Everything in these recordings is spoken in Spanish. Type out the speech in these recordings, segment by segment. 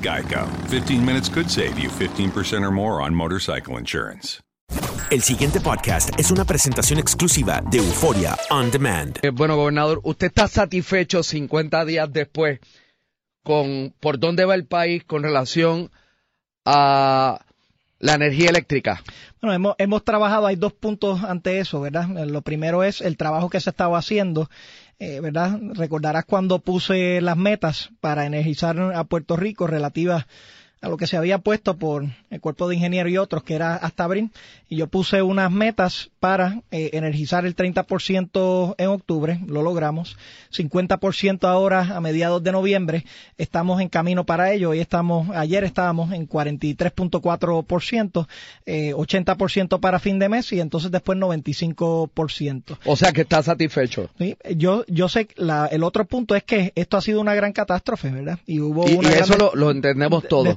Geico. 15 minutes could save you 15% or more on motorcycle insurance. El siguiente podcast es una presentación exclusiva de Euforia On Demand. Eh, bueno, gobernador, ¿usted está satisfecho 50 días después con por dónde va el país con relación a la energía eléctrica? Bueno, hemos, hemos trabajado, hay dos puntos ante eso, ¿verdad? Lo primero es el trabajo que se estaba haciendo, eh, ¿verdad? Recordarás cuando puse las metas para energizar a Puerto Rico relativas a lo que se había puesto por el cuerpo de ingenieros y otros, que era hasta abril, y yo puse unas metas para eh, energizar el 30% en octubre, lo logramos, 50% ahora a mediados de noviembre, estamos en camino para ello, hoy estamos, ayer estábamos en 43.4%, eh, 80% para fin de mes y entonces después 95%. O sea que está satisfecho. Sí, yo, yo sé, la, el otro punto es que esto ha sido una gran catástrofe, ¿verdad? Y hubo una y eso lo, lo, entendemos todos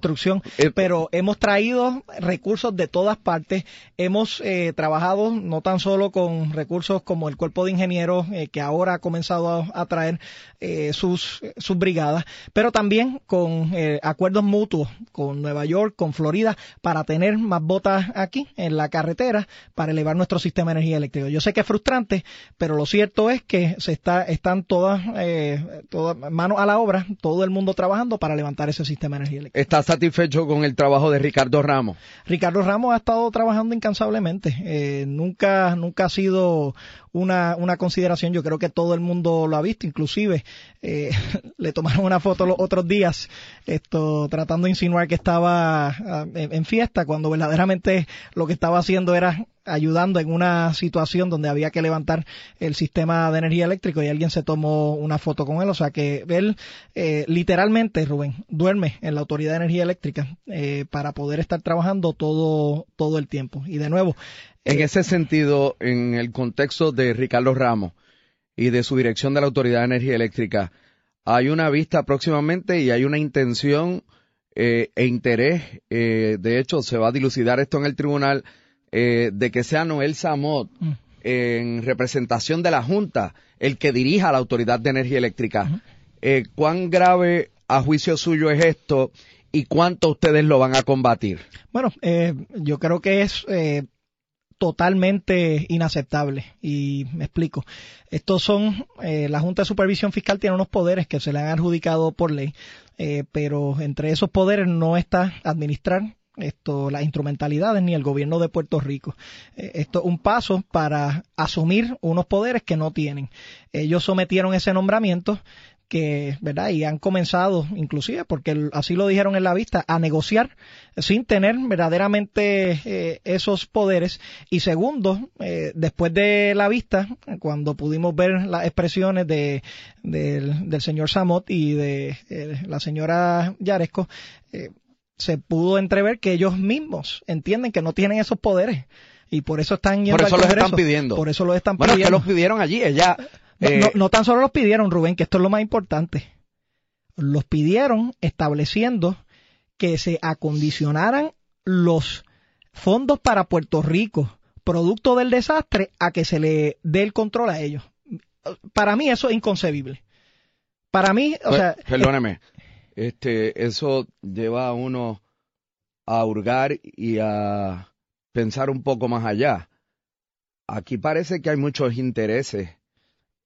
eh, pero hemos traído recursos de todas partes, hemos eh, trabajado no tan solo con recursos como el cuerpo de ingenieros eh, que ahora ha comenzado a, a traer eh, sus, sus brigadas, pero también con eh, acuerdos mutuos con Nueva York, con Florida, para tener más botas aquí en la carretera para elevar nuestro sistema de energía eléctrica. Yo sé que es frustrante, pero lo cierto es que se está, están todas, eh, todas manos a la obra, todo el mundo trabajando para levantar ese sistema de energía eléctrica. ¿Está satisfecho con el trabajo de Ricardo Ramos? Ricardo Ramos ha estado trabajando incansablemente. Eh, nunca, nunca ha sido una, una consideración. Yo creo que todo el mundo lo ha visto, inclusive eh, le tomaron una foto los otros días, esto tratando de insinuar que estaba uh, en, en fiesta, cuando verdaderamente lo que estaba haciendo era ayudando en una situación donde había que levantar el sistema de energía eléctrica y alguien se tomó una foto con él. O sea que él eh, literalmente, Rubén, duerme en la Autoridad de Energía Eléctrica eh, para poder estar trabajando todo, todo el tiempo. Y de nuevo. En ese sentido, en el contexto de Ricardo Ramos y de su dirección de la Autoridad de Energía Eléctrica, hay una vista próximamente y hay una intención eh, e interés, eh, de hecho se va a dilucidar esto en el tribunal, eh, de que sea Noel Samot mm. en representación de la Junta el que dirija la Autoridad de Energía Eléctrica. Eh, ¿Cuán grave a juicio suyo es esto y cuánto ustedes lo van a combatir? Bueno, eh, yo creo que es eh, totalmente inaceptable y me explico. Estos son, eh, la Junta de Supervisión Fiscal tiene unos poderes que se le han adjudicado por ley, eh, pero entre esos poderes no está administrar esto, las instrumentalidades ni el gobierno de Puerto Rico. Eh, esto es un paso para asumir unos poderes que no tienen. Ellos sometieron ese nombramiento que, ¿verdad? Y han comenzado, inclusive, porque así lo dijeron en la vista, a negociar sin tener verdaderamente eh, esos poderes. Y segundo, eh, después de la vista, cuando pudimos ver las expresiones de, del, señor Samot y de eh, la señora Yaresco, se pudo entrever que ellos mismos entienden que no tienen esos poderes y por eso están yendo por eso los están pidiendo por eso los están bueno, pidiendo que los pidieron allí ella eh, no, tan solo los pidieron, Rubén, que esto es lo más importante. Los pidieron estableciendo que se acondicionaran los fondos para Puerto Rico, producto del desastre, a que se le dé el control a ellos. Para mí eso es inconcebible. Para mí, o sea... Perdóneme, este, eso lleva a uno a hurgar y a pensar un poco más allá. Aquí parece que hay muchos intereses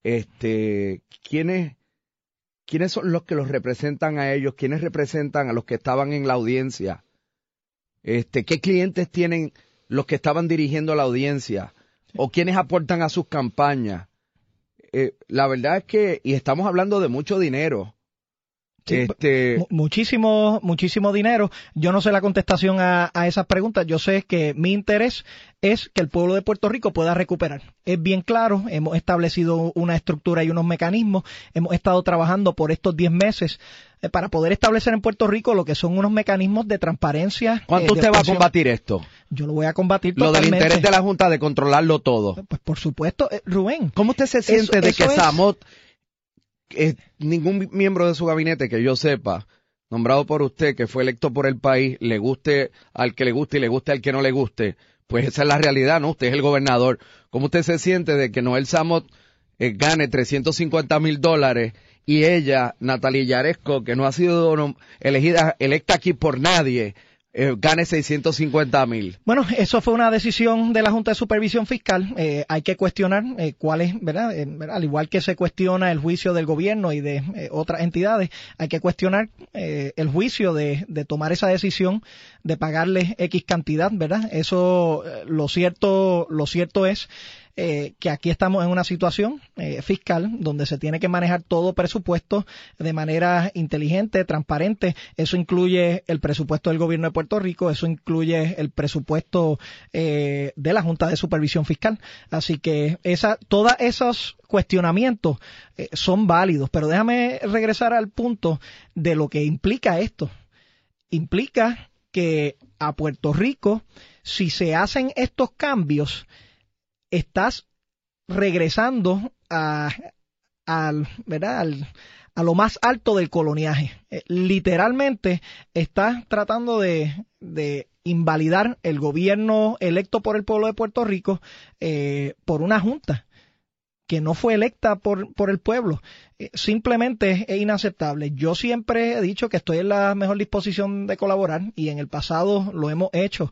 este, ¿quiénes, ¿quiénes son los que los representan a ellos? ¿Quiénes representan a los que estaban en la audiencia? Este, ¿Qué clientes tienen los que estaban dirigiendo la audiencia? ¿O quiénes aportan a sus campañas? Eh, la verdad es que, y estamos hablando de mucho dinero, este... Muchísimo, muchísimo dinero. Yo no sé la contestación a, esas preguntas. Yo sé que mi interés es que el pueblo de Puerto Rico pueda recuperar. Es bien claro, hemos establecido una estructura y unos mecanismos. Hemos estado trabajando por estos 10 meses eh, para poder establecer en Puerto Rico lo que son unos mecanismos de transparencia. ¿Cuánto eh, usted va a combatir esto? Yo lo voy a combatir Lo del interés de la Junta de controlarlo todo. Pues por supuesto, eh, Rubén. ¿Cómo usted se siente de que Samot ningún miembro de su gabinete que yo sepa, nombrado por usted, que fue electo por el país, le guste al que le guste y le guste al que no le guste, pues esa es la realidad, ¿no? Usted es el gobernador. ¿Cómo usted se siente de que Noel Samot eh, gane 350 mil dólares y ella, Natalia Yaresco, que no ha sido elegida, electa aquí por nadie, eh, gane 650 mil. Bueno, eso fue una decisión de la Junta de Supervisión Fiscal. Eh, hay que cuestionar eh, cuál es, ¿verdad? Al igual que se cuestiona el juicio del gobierno y de otras entidades, hay que cuestionar el juicio de, de, tomar esa decisión de pagarle X cantidad, ¿verdad? Eso, lo cierto, lo cierto es eh, que aquí estamos en una situación eh, fiscal donde se tiene que manejar todo presupuesto de manera inteligente, transparente. Eso incluye el presupuesto del gobierno de Puerto Rico, eso incluye el presupuesto eh, de la Junta de Supervisión Fiscal. Así que esa, todos esos cuestionamientos son válidos. Pero déjame regresar al punto de lo que implica esto. Implica que a Puerto Rico, si se hacen estos cambios, estás regresando a, al, ¿verdad? a lo más alto del coloniaje. Eh, literalmente estás tratando de, de, invalidar el gobierno electo por el pueblo de Puerto Rico eh, por una junta que no fue electa por, por el pueblo. Eh, simplemente es inaceptable. Yo siempre he dicho que estoy en la mejor disposición de colaborar y en el pasado lo hemos hecho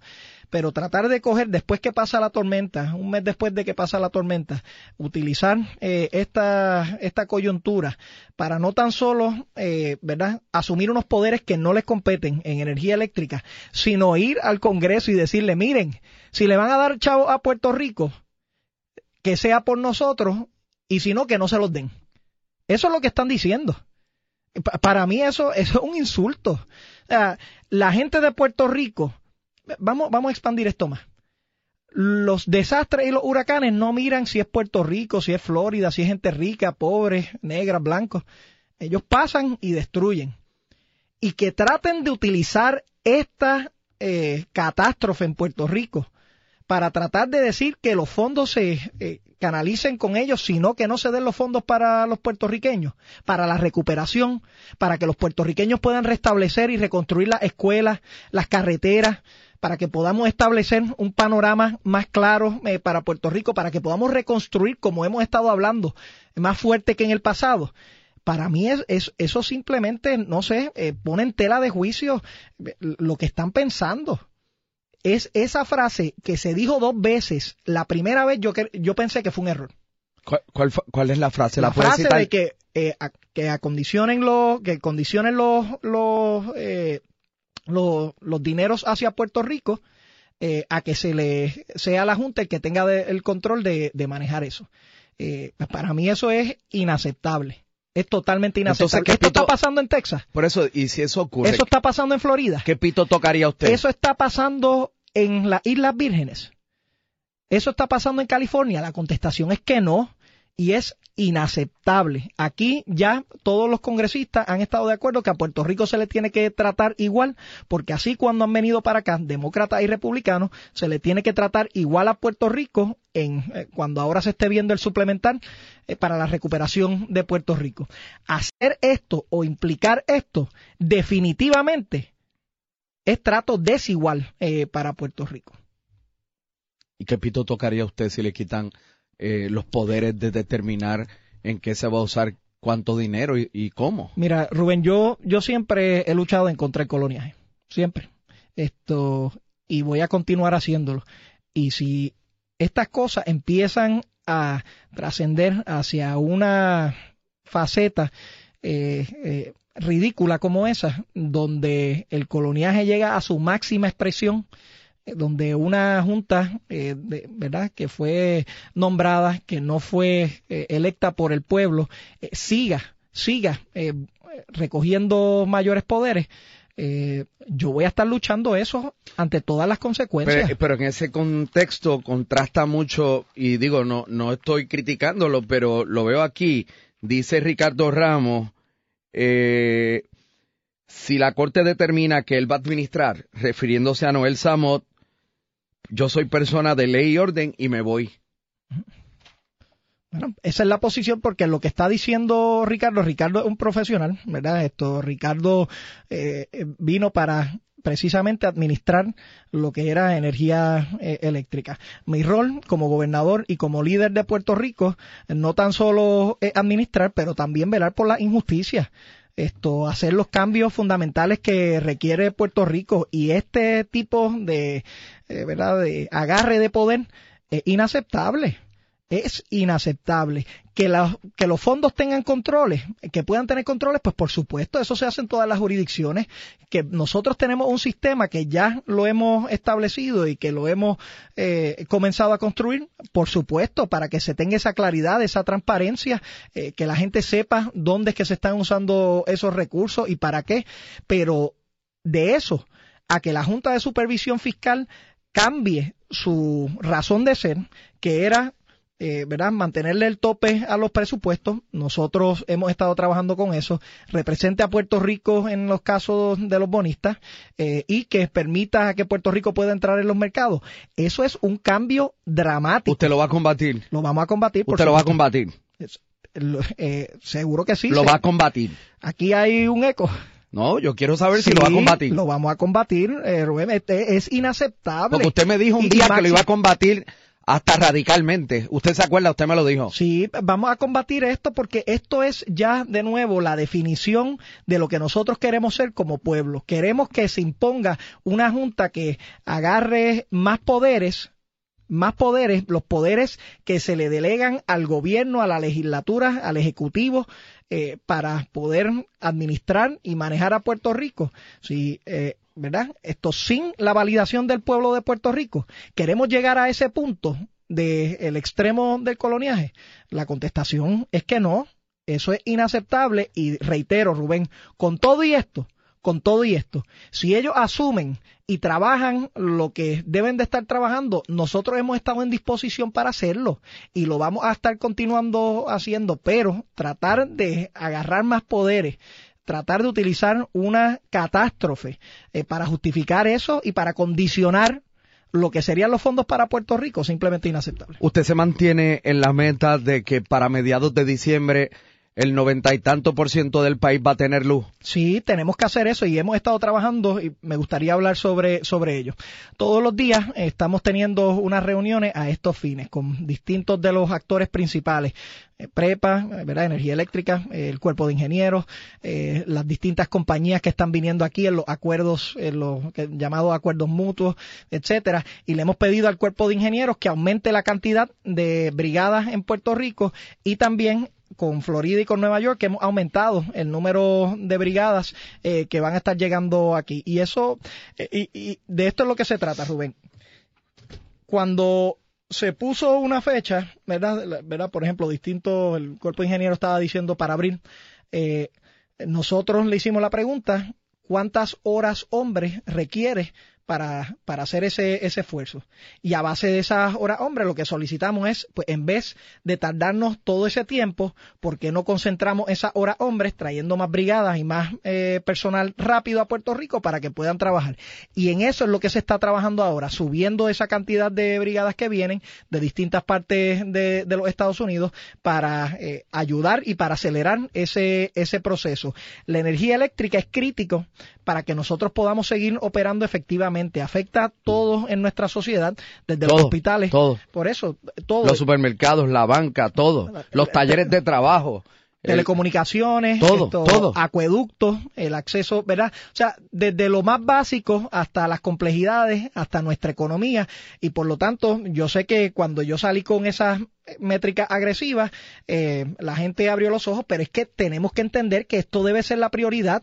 pero tratar de coger después que pasa la tormenta, un mes después de que pasa la tormenta, utilizar eh, esta, esta coyuntura para no tan solo, eh, ¿verdad?, asumir unos poderes que no les competen en energía eléctrica, sino ir al Congreso y decirle, miren, si le van a dar chavo a Puerto Rico, que sea por nosotros, y si no, que no se los den. Eso es lo que están diciendo. Para mí eso, eso es un insulto. la gente de Puerto Rico vamos, vamos a expandir esto más. Los desastres y los huracanes no miran si es Puerto Rico, si es Florida, si es gente rica, pobre, negra, blanco. Ellos pasan y destruyen. Y que traten de utilizar esta eh, catástrofe en Puerto Rico para tratar de decir que los fondos se eh, canalicen con ellos, sino que no se den los fondos para los puertorriqueños, para la recuperación, para que los puertorriqueños puedan restablecer y reconstruir las escuelas, las carreteras, para que podamos establecer un panorama más claro eh, para Puerto Rico, para que podamos reconstruir, como hemos estado hablando, más fuerte que en el pasado. Para mí es, eso simplemente, no sé, eh, pone en tela de juicio eh, lo que están pensando. Es esa frase que se dijo dos veces. La primera vez yo, yo pensé que fue un error. ¿Cuál, cuál, es la frase? La, frase de que, que acondicionen los, que condicionen los, los los dineros hacia Puerto Rico eh, a que se le sea la Junta el que tenga el control de, manejar eso. Eh, para mí eso es inaceptable. Es totalmente inaceptable. ¿Esto está pasando en Texas? Por eso, y si eso ocurre. ¿Eso está pasando en Florida? ¿Qué pito tocaría usted? Eso está pasando en las Islas Vírgenes. ¿Eso está pasando en California? La contestación es que no y es inaceptable. Aquí ya todos los congresistas han estado de acuerdo que a Puerto Rico se le tiene que tratar igual, porque así cuando han venido para acá, demócratas y republicanos, se le tiene que tratar igual a Puerto Rico en eh, cuando ahora se esté viendo el suplemental eh, para la recuperación de Puerto Rico. Hacer esto o implicar esto definitivamente es trato desigual eh, para Puerto Rico. ¿Y qué pito tocaría usted si le quitan eh, los poderes de determinar en qué se va a usar cuánto dinero y, cómo. Mira, Rubén, yo, yo siempre he luchado en contra del coloniaje. Siempre. Esto, y voy a continuar haciéndolo. Y si estas cosas empiezan a trascender hacia una faceta eh, eh, ridícula como esa, donde el coloniaje llega a su máxima expresión, donde una junta, eh, ¿verdad?, que fue nombrada, que no fue eh, electa por el pueblo, eh, siga, siga recogiendo mayores poderes. yo voy a estar luchando eso ante todas las consecuencias. Pero, en ese contexto contrasta mucho, y digo, no, no estoy criticándolo, pero lo veo aquí, dice Ricardo Ramos, si la Corte determina que él va a administrar, refiriéndose a Noel Samot, yo soy persona de ley y orden y me voy. Bueno, esa es la posición porque lo que está diciendo Ricardo, Ricardo es un profesional, ¿verdad? Esto, Ricardo eh, vino para precisamente administrar lo que era energía eh, eléctrica. Mi rol como gobernador y como líder de Puerto Rico no tan solo es administrar, pero también velar por la injusticia esto, hacer los cambios fundamentales que requiere Puerto Rico y este tipo de, eh, ¿verdad? de agarre de poder es inaceptable es inaceptable. Que, los fondos tengan controles, que puedan tener controles, pues por supuesto, eso se hace en todas las jurisdicciones, que nosotros tenemos un sistema que ya lo hemos establecido y que lo hemos eh, comenzado a construir, por supuesto, para que se tenga esa claridad, esa transparencia, eh, que la gente sepa dónde es que se están usando esos recursos y para qué, pero de eso a que la Junta de Supervisión Fiscal cambie su razón de ser, que era eh, ¿verdad? mantenerle el tope a los presupuestos. Nosotros hemos estado trabajando con eso. Represente a Puerto Rico en los casos de los bonistas eh, y que permita que Puerto Rico pueda entrar en los mercados. Eso es un cambio dramático. ¿Usted lo va a combatir? Lo vamos a combatir. ¿Usted lo va a combatir? Eh, seguro que sí. Lo va a combatir. Aquí hay un eco. No, yo quiero saber si lo va a combatir. Lo vamos a combatir, Rubén. Este es inaceptable. Porque usted me dijo un día que lo iba a combatir hasta radicalmente. ¿Usted se acuerda? Usted me lo dijo. Sí, vamos a combatir esto porque esto es ya de nuevo la definición de lo que nosotros queremos ser como pueblo. Queremos que se imponga una junta que agarre más poderes más poderes, los poderes que se le delegan al gobierno, a la legislatura, al ejecutivo, eh, para poder administrar y manejar a Puerto Rico. Si eh, ¿verdad? Esto sin la validación del pueblo de Puerto Rico. ¿Queremos llegar a ese punto del extremo del coloniaje? La contestación es que no. Eso es inaceptable y reitero, Rubén, con todo y esto, con todo y esto, si ellos asumen y trabajan lo que deben de estar trabajando, nosotros hemos estado en disposición para hacerlo y lo vamos a estar continuando haciendo, pero tratar de agarrar más poderes, tratar de utilizar una catástrofe eh, para justificar eso y para condicionar lo que serían los fondos para Puerto Rico, simplemente inaceptable. ¿Usted se mantiene en la meta de que para mediados de diciembre el noventa y tanto por ciento del país va a tener luz. Sí, tenemos que hacer eso y hemos estado trabajando y me gustaría hablar sobre, sobre ello. Todos los días estamos teniendo unas reuniones a estos fines con distintos de los actores principales. Eh, Prepa, ¿verdad? Energía Eléctrica, eh, el Cuerpo de Ingenieros, eh, las distintas compañías que están viniendo aquí en los acuerdos, en los llamados acuerdos mutuos, etcétera, y le hemos pedido al Cuerpo de Ingenieros que aumente la cantidad de brigadas en Puerto Rico y también con Florida y con Nueva York que hemos aumentado el número de brigadas eh, que van a estar llegando aquí. Y eso, eh, y, de esto es lo que se trata, Rubén. Cuando se puso una fecha, ¿verdad? ¿verdad? Por ejemplo, distinto, el cuerpo de ingeniero estaba diciendo para abril, eh, nosotros le hicimos la pregunta, ¿cuántas horas hombre requiere para, para hacer ese, ese esfuerzo. Y a base de esas horas, hombre, lo que solicitamos es, pues en vez de tardarnos todo ese tiempo, ¿por qué no concentramos esas horas hombres trayendo más brigadas y más eh, personal rápido a Puerto Rico para que puedan trabajar? Y en eso es lo que se está trabajando ahora, subiendo esa cantidad de brigadas que vienen de distintas partes de, de los Estados Unidos para eh, ayudar y para acelerar ese, ese proceso. La energía eléctrica es crítico para que nosotros podamos seguir operando efectivamente. Afecta a todos en nuestra sociedad, desde los hospitales. Todo. Por eso, todo. Los supermercados, la banca, todo. Los talleres de trabajo telecomunicaciones, todo, todo. acueductos, el acceso, ¿verdad? O sea, desde lo más básico hasta las complejidades, hasta nuestra economía, y por lo tanto, yo sé que cuando yo salí con esas métricas agresivas, eh, la gente abrió los ojos, pero es que tenemos que entender que esto debe ser la prioridad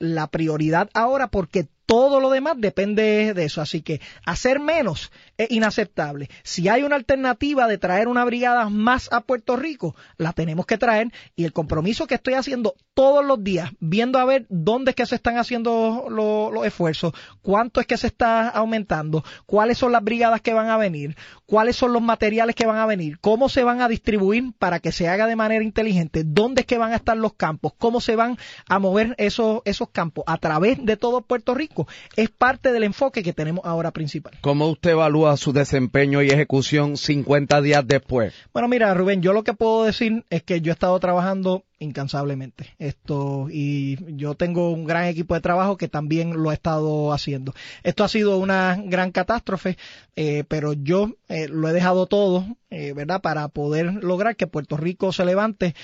la prioridad ahora porque todo lo demás depende de eso. Así que hacer menos es inaceptable. Si hay una alternativa de traer una brigada más a Puerto Rico, la tenemos que traer. Y el compromiso que estoy haciendo todos los días, viendo a ver dónde es que se están haciendo los esfuerzos, cuánto es que se está aumentando, cuáles son las brigadas que van a venir, cuáles son los materiales que van a venir, cómo se van a distribuir para que se haga de manera inteligente, dónde es que van a estar los campos, cómo se van a mover esos, esos campos a través de todo Puerto Rico es parte del enfoque que tenemos ahora principal. ¿Cómo usted evalúa su desempeño y ejecución 50 días después? Bueno, mira, Rubén, yo lo que puedo decir es que yo he estado trabajando incansablemente. Esto y yo tengo un gran equipo de trabajo que también lo ha estado haciendo. Esto ha sido una gran catástrofe, eh, pero yo eh, lo he dejado todo, eh, ¿verdad? Para poder lograr que Puerto Rico se levante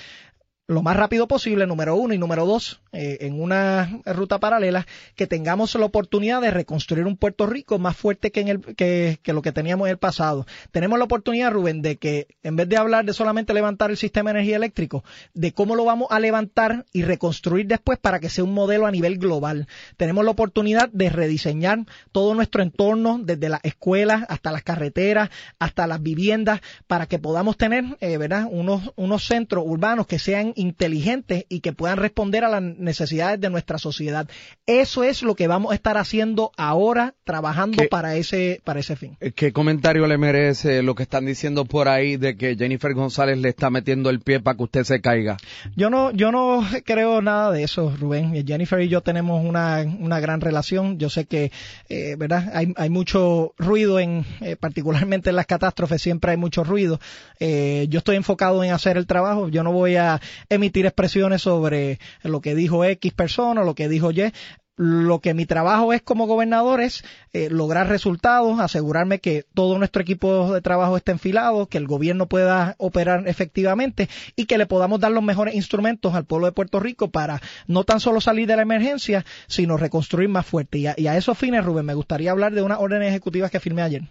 lo más rápido posible, número uno, y número dos, eh, en una ruta paralela, que tengamos la oportunidad de reconstruir un Puerto Rico más fuerte que, en el, que, lo que teníamos en el pasado. Tenemos la oportunidad, Rubén, de que en vez de hablar de solamente levantar el sistema de energía eléctrico, de cómo lo vamos a levantar y reconstruir después para que sea un modelo a nivel global. Tenemos la oportunidad de rediseñar todo nuestro entorno, desde las escuelas hasta las carreteras, hasta las viviendas, para que podamos tener, eh, ¿verdad?, unos, unos centros urbanos que sean inteligentes y que puedan responder a las necesidades de nuestra sociedad. Eso es lo que vamos a estar haciendo ahora, trabajando para ese, para ese fin. Eh, ¿Qué comentario le merece lo que están diciendo por ahí de que Jennifer González le está metiendo el pie para que usted se caiga? Yo no, yo no creo nada de eso, Rubén. Jennifer y yo tenemos una, una gran relación. Yo sé que, eh, ¿verdad? Hay, hay mucho ruido en, eh, particularmente en las catástrofes, siempre hay mucho ruido. yo estoy enfocado en hacer el trabajo. Yo no voy a emitir expresiones sobre lo que dijo X persona, lo que dijo Y. Lo que mi trabajo es como gobernador es eh, lograr resultados, asegurarme que todo nuestro equipo de trabajo esté enfilado, que el gobierno pueda operar efectivamente y que le podamos dar los mejores instrumentos al pueblo de Puerto Rico para no tan solo salir de la emergencia, sino reconstruir más fuerte. Y a, esos fines, Rubén, me gustaría hablar de unas órdenes ejecutivas que firmé ayer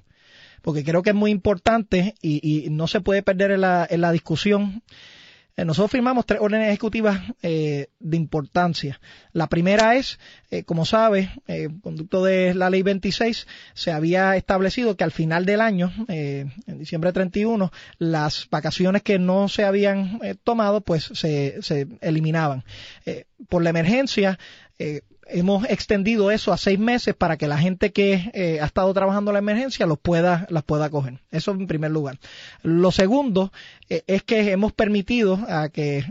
porque creo que es muy importante y, no se puede perder en la, en la discusión nosotros firmamos tres órdenes ejecutivas eh, de importancia. La primera es, eh, como sabe, conducto de la ley 26, se había establecido que al final del año, en diciembre 31, las vacaciones que no se habían tomado, pues se, se eliminaban. por la emergencia, hemos extendido eso a seis meses para que la gente que eh, ha estado trabajando la emergencia los pueda, las pueda coger. Eso en primer lugar. Lo segundo eh, es que hemos permitido a que,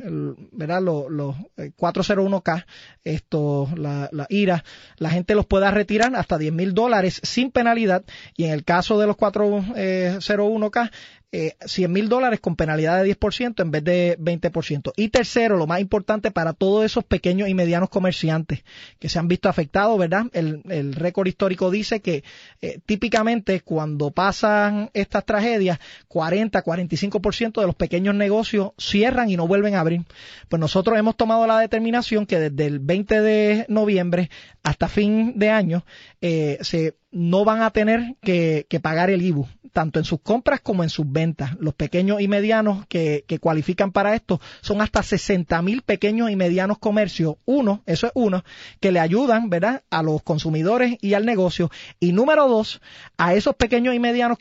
¿verdad? Los, los 401k, esto, la, la, IRA, la gente los pueda retirar hasta 10 mil dólares sin penalidad y en el caso de los 401k, eh, 100 mil dólares con penalidad de 10% en vez de 20%. Y tercero, lo más importante para todos esos pequeños y medianos comerciantes que se han visto afectados, ¿verdad? El, el récord histórico dice que eh, típicamente cuando pasan estas tragedias, 40, 45% de los pequeños negocios cierran y no vuelven a abrir. Pues nosotros hemos tomado la determinación que desde el 20 de noviembre hasta fin de año eh, se no van a tener que, pagar el IBU. tanto en sus compras como en sus ventas. Los pequeños y medianos que, que cualifican para esto son hasta 60 mil pequeños y medianos comercios. Uno, eso es uno, que le ayudan, ¿verdad?, a los consumidores y al negocio. Y número dos, a esos pequeños y medianos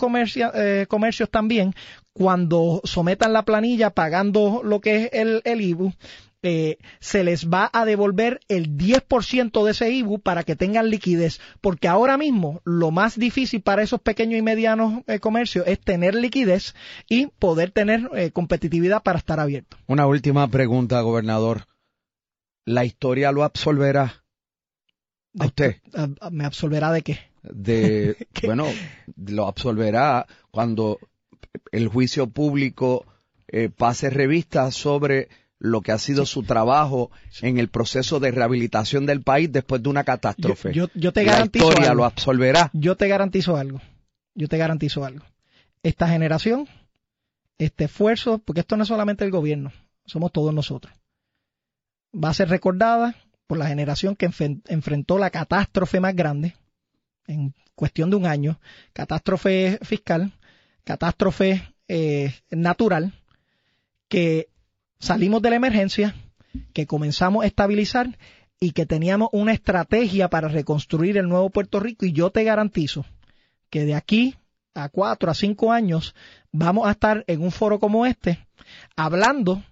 eh, comercios también, cuando sometan la planilla pagando lo que es el, el IBU, eh, se les va a devolver el 10% de ese IBU para que tengan liquidez, porque ahora mismo lo más difícil para esos pequeños y medianos eh, comercios es tener liquidez y poder tener eh, competitividad para estar abierto. Una última pregunta, gobernador. ¿La historia lo absolverá a usted? ¿Me absolverá de qué? De, bueno, lo absolverá cuando el juicio público pase revista sobre lo que ha sido su trabajo en el proceso de rehabilitación del país después de una catástrofe. Yo, te garantizo La historia lo absolverá. Yo te garantizo algo. Yo te garantizo algo. Esta generación, este esfuerzo, porque esto no es solamente el gobierno, somos todos nosotros, va a ser recordada por la generación que enfrentó la catástrofe más grande en cuestión de un año, catástrofe fiscal, catástrofe eh, natural, que salimos de la emergencia, que comenzamos a estabilizar y que teníamos una estrategia para reconstruir el nuevo Puerto Rico. Y yo te garantizo que de aquí a cuatro a cinco años vamos a estar en un foro como este hablando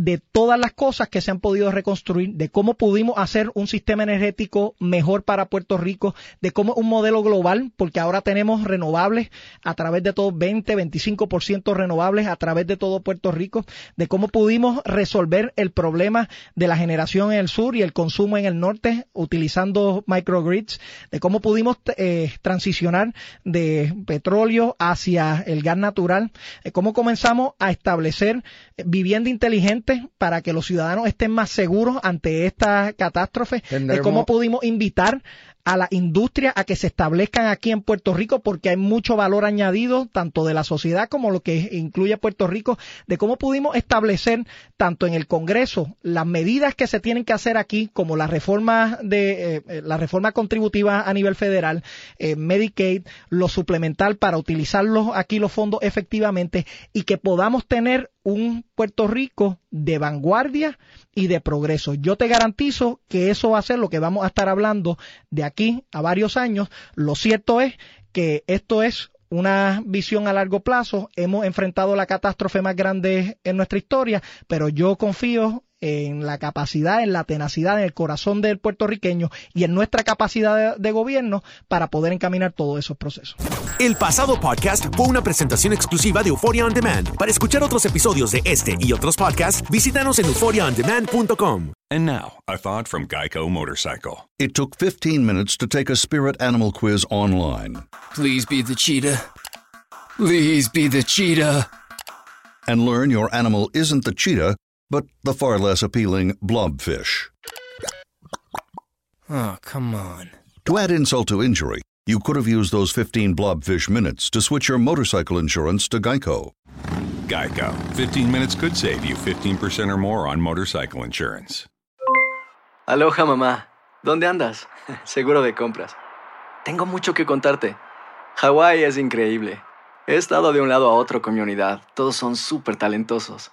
de todas las cosas que se han podido reconstruir, de cómo pudimos hacer un sistema energético mejor para Puerto Rico, de cómo un modelo global, porque ahora tenemos renovables a través de todo 20, 25% renovables a través de todo Puerto Rico, de cómo pudimos resolver el problema de la generación en el sur y el consumo en el norte utilizando microgrids, de cómo pudimos eh, transicionar de petróleo hacia el gas natural, de cómo comenzamos a establecer vivienda inteligente para que los ciudadanos estén más seguros ante esta catástrofe, de cómo pudimos invitar a la industria a que se establezcan aquí en Puerto Rico porque hay mucho valor añadido tanto de la sociedad como lo que incluye Puerto Rico de cómo pudimos establecer tanto en el Congreso las medidas que se tienen que hacer aquí como la reforma de eh, eh, la reforma contributiva a nivel federal eh, Medicaid lo suplemental para utilizarlos aquí los fondos efectivamente y que podamos tener un Puerto Rico de vanguardia y de progreso. Yo te garantizo que eso va a ser lo que vamos a estar hablando de aquí a varios años. Lo cierto es que esto es una visión a largo plazo. Hemos enfrentado la catástrofe más grande en nuestra historia, pero yo confío en la capacidad, en la tenacidad, en el corazón del puertorriqueño y en nuestra capacidad de, gobierno para poder encaminar todos esos procesos. El pasado podcast fue una presentación exclusiva de Euphoria On Demand. Para escuchar otros episodios de este y otros podcasts, visítanos en euphoriaondemand.com. And now, a thought from Geico Motorcycle. It took 15 minutes to take a spirit animal quiz online. Please be the cheetah. Please be the cheetah. And learn your animal isn't the cheetah but the far less appealing blobfish. Oh, come on. To add insult to injury, you could have used those 15 blobfish minutes to switch your motorcycle insurance to Geico. Geico. 15 minutes could save you 15% or more on motorcycle insurance. Aloha, mamá. ¿Dónde andas? Seguro de compras. Tengo mucho que contarte. Hawái es increíble. He estado de un lado a otro con mi unidad. Todos son súper talentosos.